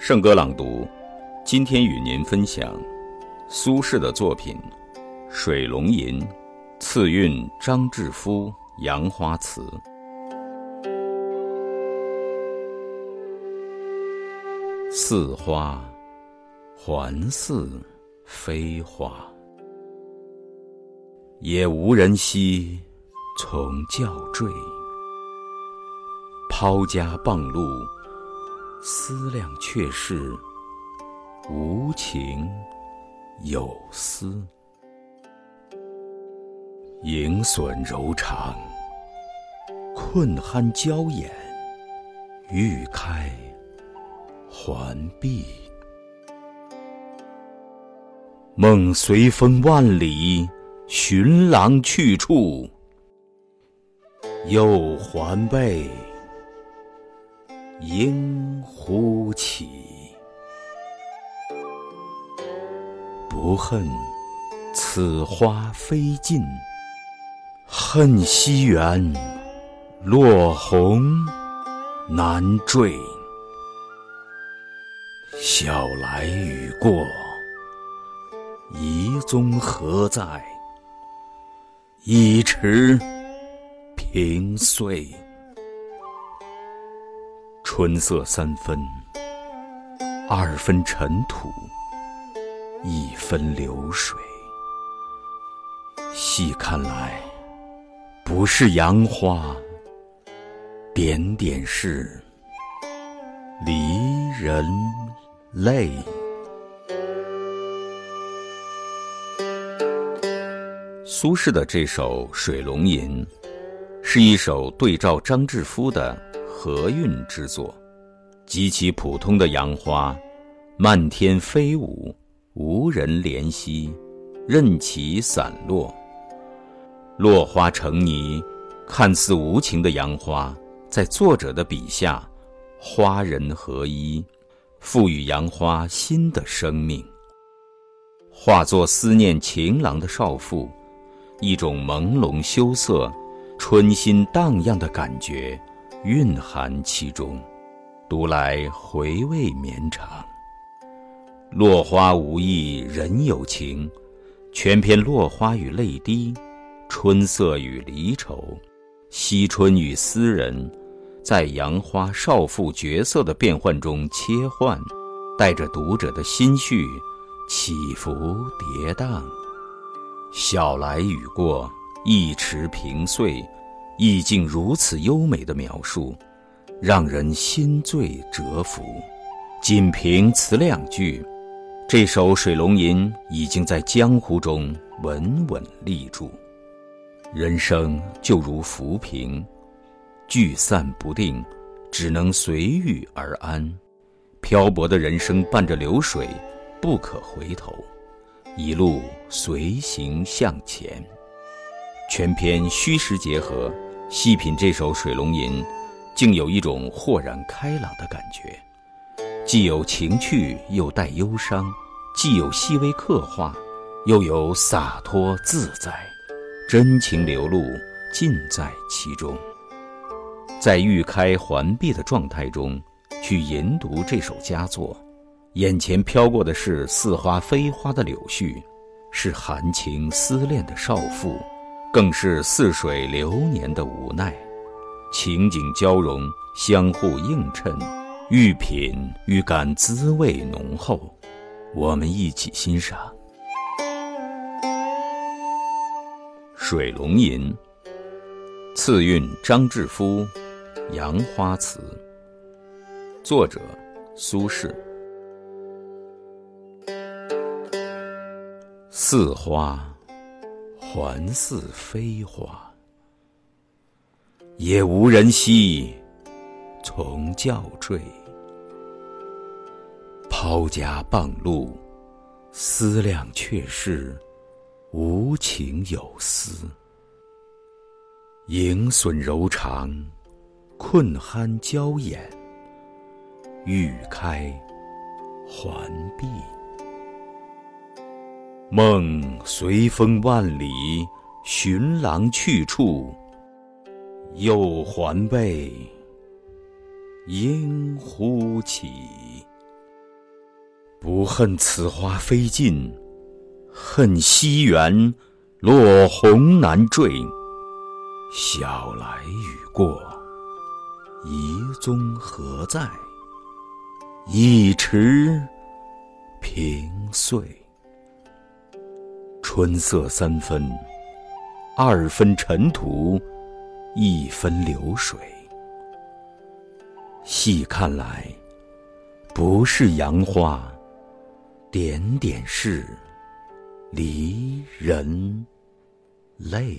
圣歌朗读，今天与您分享苏轼的作品《水龙吟》，次韵张志夫《杨花词》。似花，还似非花，也无人惜，从教坠。抛家傍路。思量却是无情有思，盈损柔肠，困酣娇眼，欲开还闭。梦随风万里，寻郎去处，又还被。应乎起，不恨此花飞尽，恨西园落红难缀。晓来雨过，遗踪何在？已迟平岁。春色三分，二分尘土，一分流水。细看来，不是杨花，点点是离人泪。苏轼的这首《水龙吟》，是一首对照张志夫的。和韵之作，极其普通的杨花，漫天飞舞，无人怜惜，任其散落。落花成泥，看似无情的杨花，在作者的笔下，花人合一，赋予杨花新的生命。化作思念情郎的少妇，一种朦胧羞涩、春心荡漾的感觉。蕴含其中，读来回味绵长。落花无意人有情，全篇落花与泪滴，春色与离愁，惜春与思人，在杨花少妇角色的变换中切换，带着读者的心绪起伏跌宕。晓来雨过，一池平碎。意境如此优美的描述，让人心醉折服。仅凭此两句，这首《水龙吟》已经在江湖中稳稳立住。人生就如浮萍，聚散不定，只能随遇而安。漂泊的人生伴着流水，不可回头，一路随行向前。全篇虚实结合。细品这首《水龙吟》，竟有一种豁然开朗的感觉，既有情趣，又带忧伤；既有细微刻画，又有洒脱自在，真情流露，尽在其中。在欲开还闭的状态中，去吟读这首佳作，眼前飘过的是似花非花的柳絮，是含情思恋的少妇。更是似水流年的无奈，情景交融，相互映衬，愈品愈感滋味浓厚。我们一起欣赏《水龙吟》，次韵张志夫《杨花词》，作者苏轼。似花。环似飞花，也无人惜，从教坠。抛家傍路，思量却是无情有思。盈损柔肠，困酣娇眼，欲开还闭。梦随风万里，寻郎去处，又还被应忽起。不恨此花飞尽，恨西园落红难缀。晓来雨过，遗踪何在？一池萍碎。春色三分，二分尘土，一分流水。细看来，不是杨花，点点是离人泪。